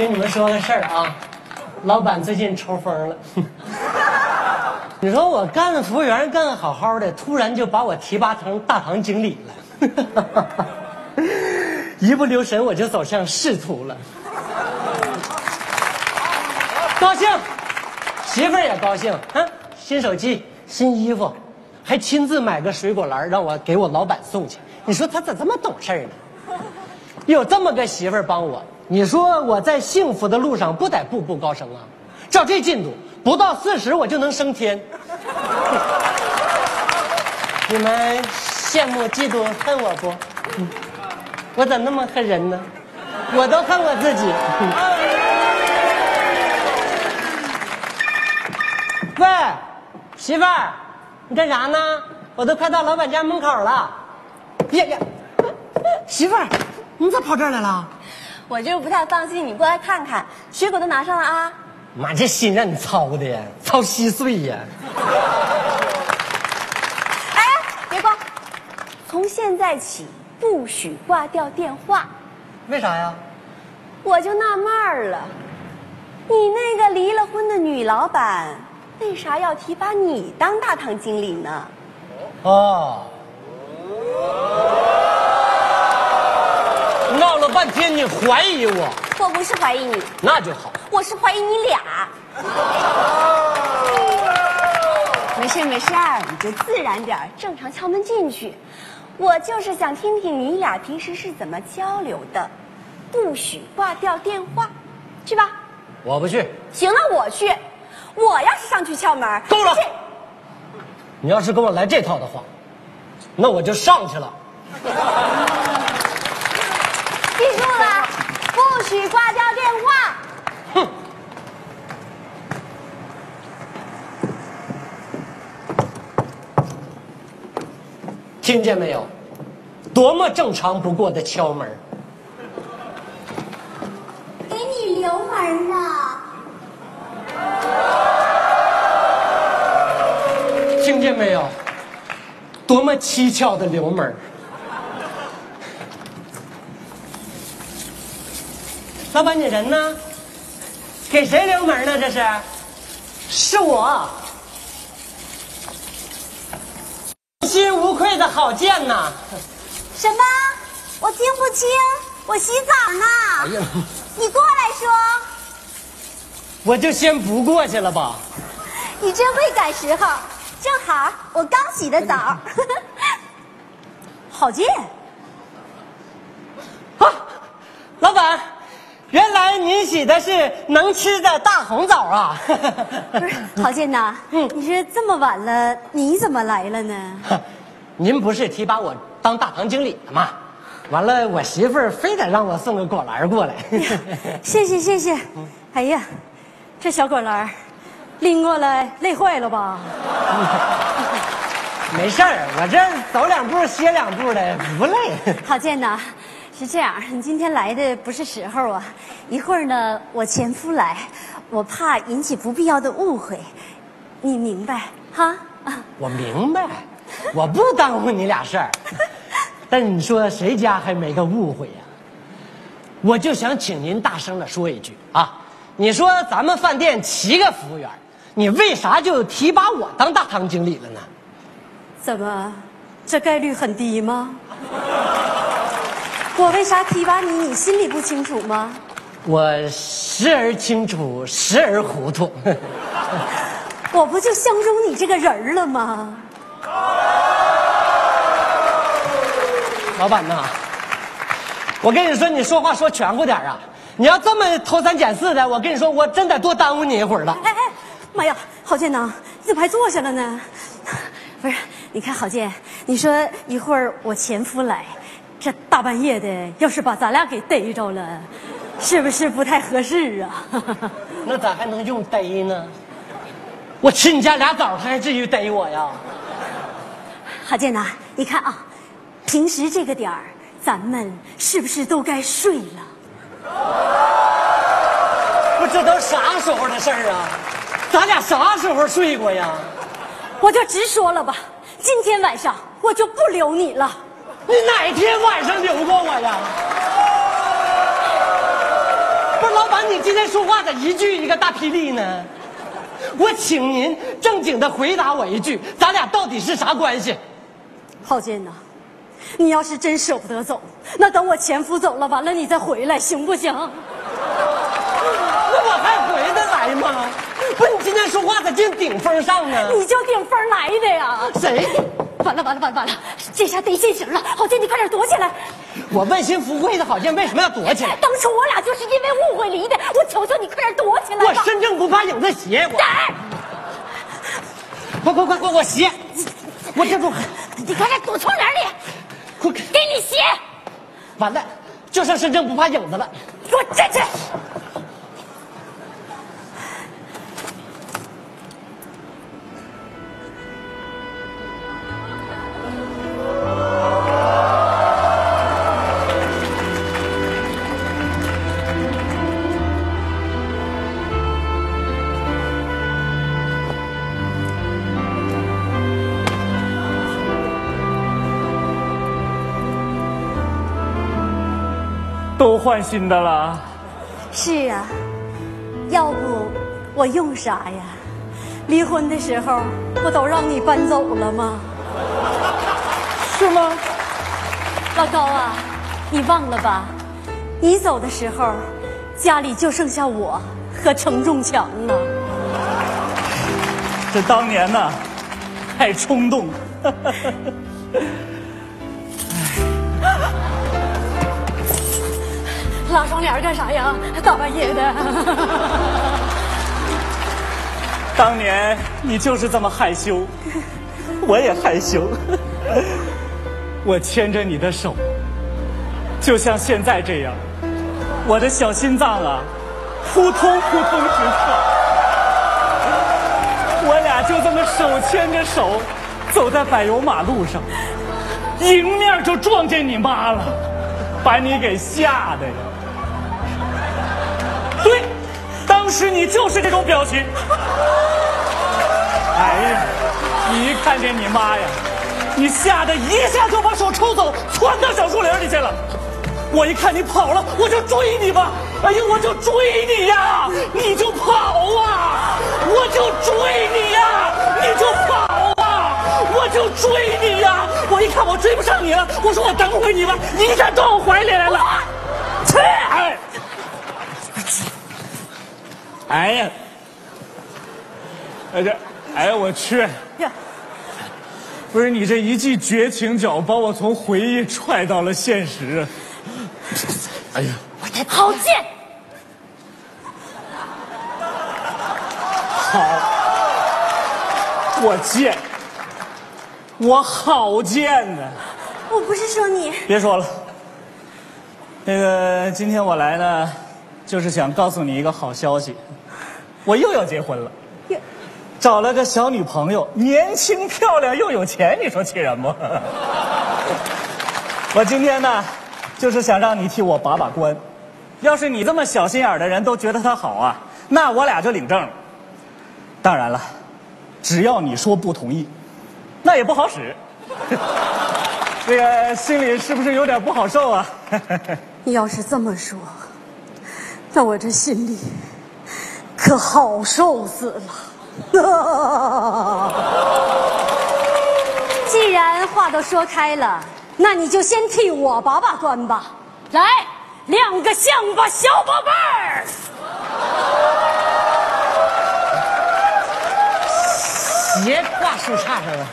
跟你们说个事儿啊，老板最近抽风了。你说我干服务员干的好好的，突然就把我提拔成大堂经理了，一不留神我就走向仕途了。高兴，媳妇儿也高兴啊！新手机、新衣服，还亲自买个水果篮让我给我老板送去。你说他咋这么懂事呢？有这么个媳妇儿帮我，你说我在幸福的路上不得步步高升啊？照这进度，不到四十我就能升天。你们羡慕、嫉妒、恨我不？我咋那么恨人呢？我都恨我自己。喂，媳妇儿，你干啥呢？我都快到老板家门口了。呀呀，媳妇儿，你咋跑这儿来了？我就是不太放心你过来看看，水果都拿上了啊。妈，这心让你操的呀，操稀碎呀！哎，别挂，从现在起不许挂掉电话。为啥呀？我就纳闷儿了，你那个离了婚的女老板，为啥要提拔你当大堂经理呢？哦，半天你怀疑我，我不是怀疑你，那就好。我是怀疑你俩。没事没事，你就自然点，正常敲门进去。我就是想听听你俩平时是怎么交流的，不许挂掉电话，去吧。我不去，行了，我去。我要是上去敲门，够了你要是跟我来这套的话，那我就上去了。记住了，不许挂掉电话。哼！听见没有？多么正常不过的敲门。给你留门呢。听见没有？多么蹊跷的留门老板，你人呢？给谁留门呢？这是？是我。问心无愧的郝建呐！什么？我听不清，我洗澡呢。哎呀，你过来说，我就先不过去了吧。你真会赶时候。正好我刚洗的澡。郝建，啊，老板，原来您洗的是能吃的大红枣啊！不是郝建呐，嗯你说这么晚了，你怎么来了呢？您不是提拔我当大堂经理的吗？完了，我媳妇儿非得让我送个果篮过来。谢谢谢谢。哎呀，这小果篮拎过来累坏了吧？没事儿，我这走两步歇两步的，不累。郝建呐，是这样，你 今天来的不是时候啊。一会儿呢，我前夫来，我怕引起不必要的误会，你明白哈？啊，我明白，我不耽误你俩事儿。但你说谁家还没个误会呀、我就想请您大声的说一句啊！你说咱们饭店七个服务员，你为啥就提拔我当大堂经理了呢？怎么，这概率很低吗？我为啥提拔你，你心里不清楚吗？我时而清楚，时而糊涂。我不就相中你这个人了吗？老板呐，我跟你说，你说话说全乎点啊！你要这么偷三拣四的，我跟你说，我真得多耽误你一会儿了。哎哎，妈呀，郝建呐，你怎么还坐下了呢？不是，你看郝建，你说一会儿我前夫来，这大半夜的，要是把咱俩给逮着了，是不是不太合适啊？那咋还能用逮呢？我吃你家俩枣，他还至于逮我呀？郝建呐，你看啊，平时这个点儿，咱们是不是都该睡了？不，这都啥时候的事儿啊？咱俩啥时候睡过呀？我就直说了吧，今天晚上我就不留你了。你哪天晚上留过我呀？不是老板，你今天说话咋一句一个大霹雳呢？我请您正经的回答我一句，咱俩到底是啥关系？郝建呐，你要是真舍不得走，那等我前夫走了，完了你再回来，行不行？那我还回得来吗？不是你今天说话咋净顶风上呢？你就顶风来的呀？谁？完了完了完了完了，这下得现形了！郝建，你快点躲起来！我问心无愧的郝建为什么要躲起来？当初我俩就是因为误会离的，我求求你快点躲起来我！身正不怕影子斜，我哎快快快快，我斜，我这住你快点躲窗帘里，快给你鞋，完了，就剩身正不怕影子了。给我站起来！都换新的了，是啊，要不我用啥呀？离婚的时候不都让你搬走了吗？是吗？老高啊，你忘了吧？你走的时候，家里就剩下我和程仲强了。这当年呐，太冲动。拉窗帘干啥呀？大半夜的。当年你就是这么害羞，我也害羞。我牵着你的手，就像现在这样，我的小心脏啊，扑通扑通直跳。我俩就这么手牵着手，走在柏油马路上，迎面就撞见你妈了，把你给吓的呀。当时你就是这种表情。哎呀，你一看见你妈呀，你吓得一下就把手抽走，窜到小树林里去了。我一看你跑了，我就追你吧。哎呀，我就追你呀，你就跑啊，我就追你呀，你就跑啊，我就追你呀。我一看我追不上你了，我说我等会你吧，你一下到我怀里来了，去！哎哎呀，哎这，哎呀我去！呀，不是你这一记绝情脚，把我从回忆踹到了现实。哎呀，我的，好贱！好，我贱，我好贱呢！我不是说你，别说了，那个今天我来呢，就是想告诉你一个好消息，我又要结婚了，找了个小女朋友，年轻漂亮又有钱，你说气人不？我今天呢，就是想让你替我把把关。要是你这么小心眼的人都觉得她好啊，那我俩就领证了。当然了，只要你说不同意，那也不好使。这个心里是不是有点不好受啊？你要是这么说，那我这心里可好受死了。既然话都说开了，那你就先替我把把关吧。来，亮个相吧，小宝贝儿。鞋挂树杈上了。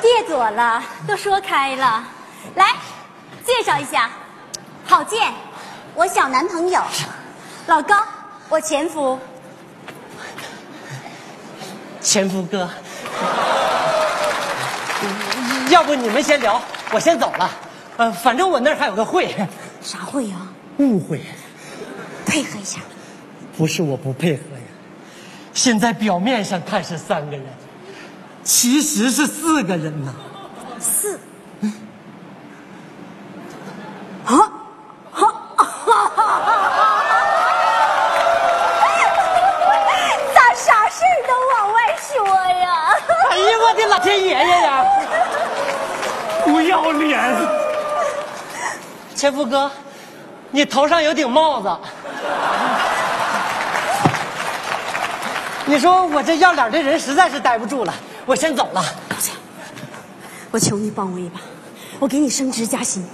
别躲了，都说开了。来，介绍一下，郝建，我小男朋友；老高，我前夫。前夫哥，要不你们先聊，我先走了。呃，反正我那儿还有个会，啥会呀、误会，配合一下。不是我不配合呀。现在表面上看是三个人，其实是四个人呐。四。啊！大夫哥你头上有顶帽子。你说我这要脸的人实在是待不住了我先走了。我求你帮我一把我给你升职加薪。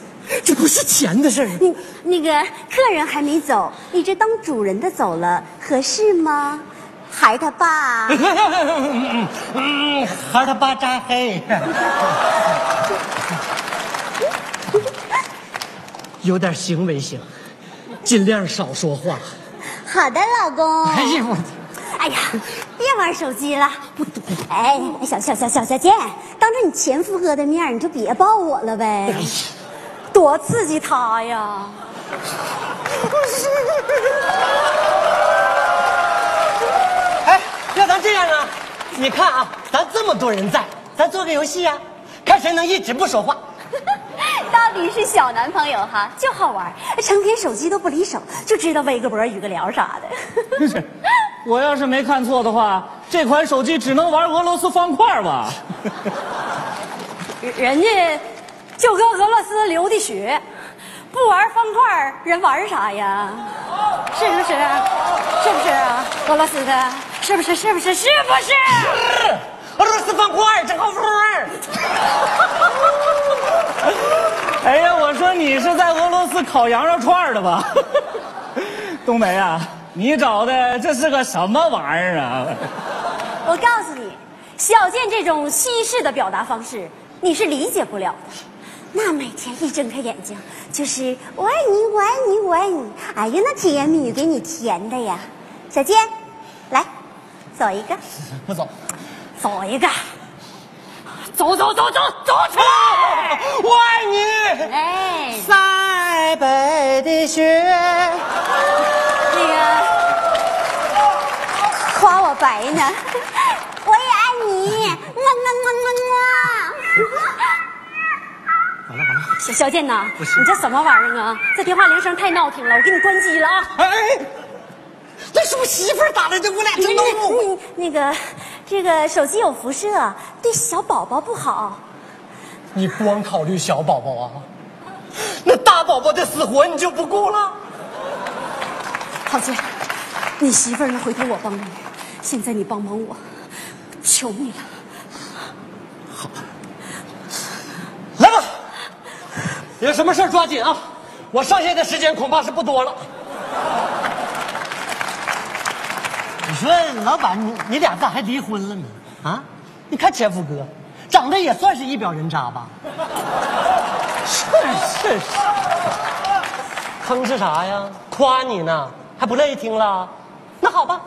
这不是钱的事儿。那个客人还没走你这当主人的走了合适吗？孩他爸。孩他爸扎黑。有点行为行，尽量少说话。好的，老公。哎呦，哎呀，别玩手机了。不哎，小小小小小姐，当着你前夫哥的面，你就别抱我了呗，多刺激他呀！哎，要咱这样啊？你看啊，咱这么多人在，咱做个游戏啊，看谁能一直不说话。到底是小男朋友哈，就好玩，成天手机都不离手，就知道微个博、语个聊啥的。我要是没看错的话，这款手机只能玩俄罗斯方块吧？人家就跟俄罗斯流的血，不玩方块，人玩啥呀？是不是？是不是啊？俄罗斯的，是不是？是不是？是不是？俄罗斯方块正好玩。哎呀，我说你是在俄罗斯烤羊肉串的吧？冬梅啊，你找的这是个什么玩意儿啊？我告诉你，小健这种西式的表达方式，你是理解不了的。那每天一睁开眼睛就是我爱你，我爱你，我爱你。哎呀，那甜言蜜语给你甜的呀！小健，来，走一个，不走，走一个，走走走走走起来！我爱你。哎，塞北的雪。那个夸我白呢，我也爱你，么么么么么。完了完了。小小健呐，你这什么玩意儿啊？这电话铃声太闹听了，我给你关机了啊！哎，这是我媳妇儿打的，这我俩正闹呢。你那个，这个手机有辐射，对小宝宝不好。你光考虑小宝宝啊？那大宝宝的死活你就不顾了？郝杰，你媳妇儿呢？回头我帮你，现在你帮帮我，求你了。好来吧，有什么事儿抓紧啊！我剩下的时间恐怕是不多了。你说老板，你你俩咋还离婚了呢？啊？你看前夫哥，长得也算是一表人渣吧？是是是，哼是啥呀？夸你呢，还不乐意听了？那好吧，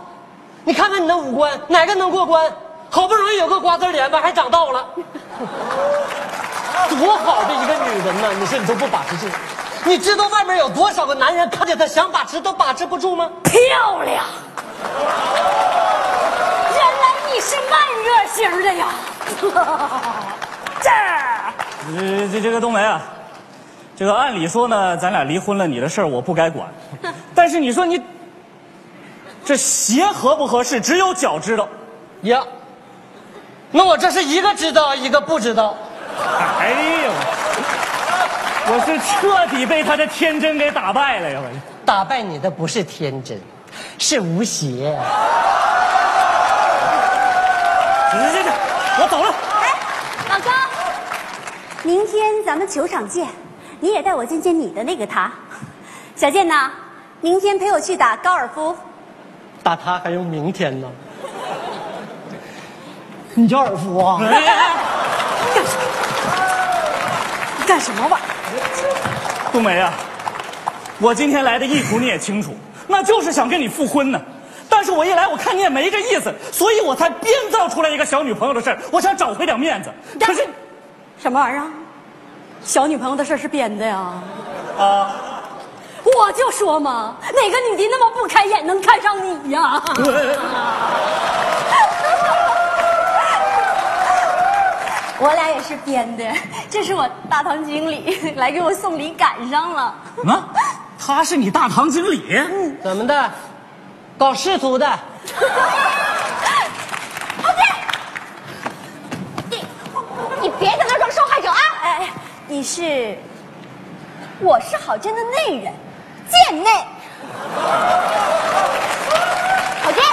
你看看你那五官，哪个能过关？好不容易有个瓜子脸吧，还长倒了。多好的一个女人呢！你说你都不把持住，你知道外面有多少个男人看见她想把持都把持不住吗？漂亮！是慢热型的呀！这儿，呃，这这个冬梅啊，这个按理说呢，咱俩离婚了，你的事儿我不该管。但是你说你这鞋合不合适，只有脚知道。呀，那我这是一个知道，一个不知道。哎呦，我是彻底被他的天真给打败了呀！我打败你的不是天真，是无邪。行行行行，我走了。哎，老公，明天咱们球场见，你也带我见见你的那个他。小健呐，明天陪我去打高尔夫。打他还用明天呢？你叫尔夫啊？你干什么玩意儿？冬梅啊，我今天来的意图你也清楚，那就是想跟你复婚呢。但是我一来，我看你也没这意思，所以我才编造出来一个小女朋友的事儿，我想找回点面子。可是，什么玩意儿啊？小女朋友的事儿是编的呀？啊，我就说嘛，哪个女的那么不开眼能看上你呀？我俩也是编的，这是我大堂经理来给我送礼，赶上了。啊，他是你大堂经理？怎么的？搞仕途的？受害者啊！哎，你是，我是郝建的内人，贱内。郝建，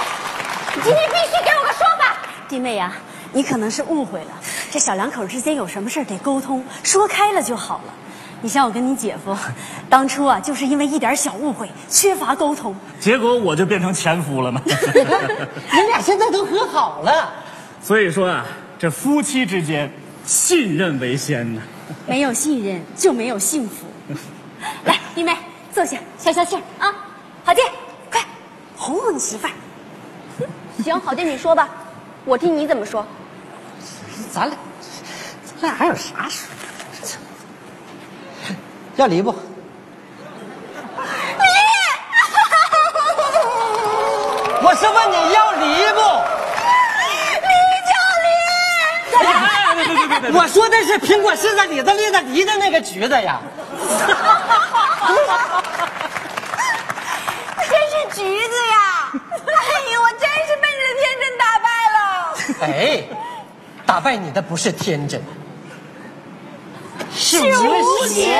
你今天必须给我个说法。弟妹呀，你可能是误会了，这小两口之间有什么事儿得沟通，说开了就好了。你像我跟你姐夫，当初啊，就是因为一点小误会，缺乏沟通，结果我就变成前夫了嘛。你俩现在都和好了，所以说啊，这夫妻之间信任为先呢。没有信任就没有幸福。来，弟妹坐下，消消气儿啊。郝建，快哄哄你媳妇儿。行，郝建你说吧，我听你怎么说。咱俩，咱俩还有啥说？要离不？我是问你要离不？我说的是苹果柿子李子栗子梨的那个橘子呀。真是橘子呀！哎呦，我真是被你的天真打败了。哎，打败你的不是天真，是是无邪。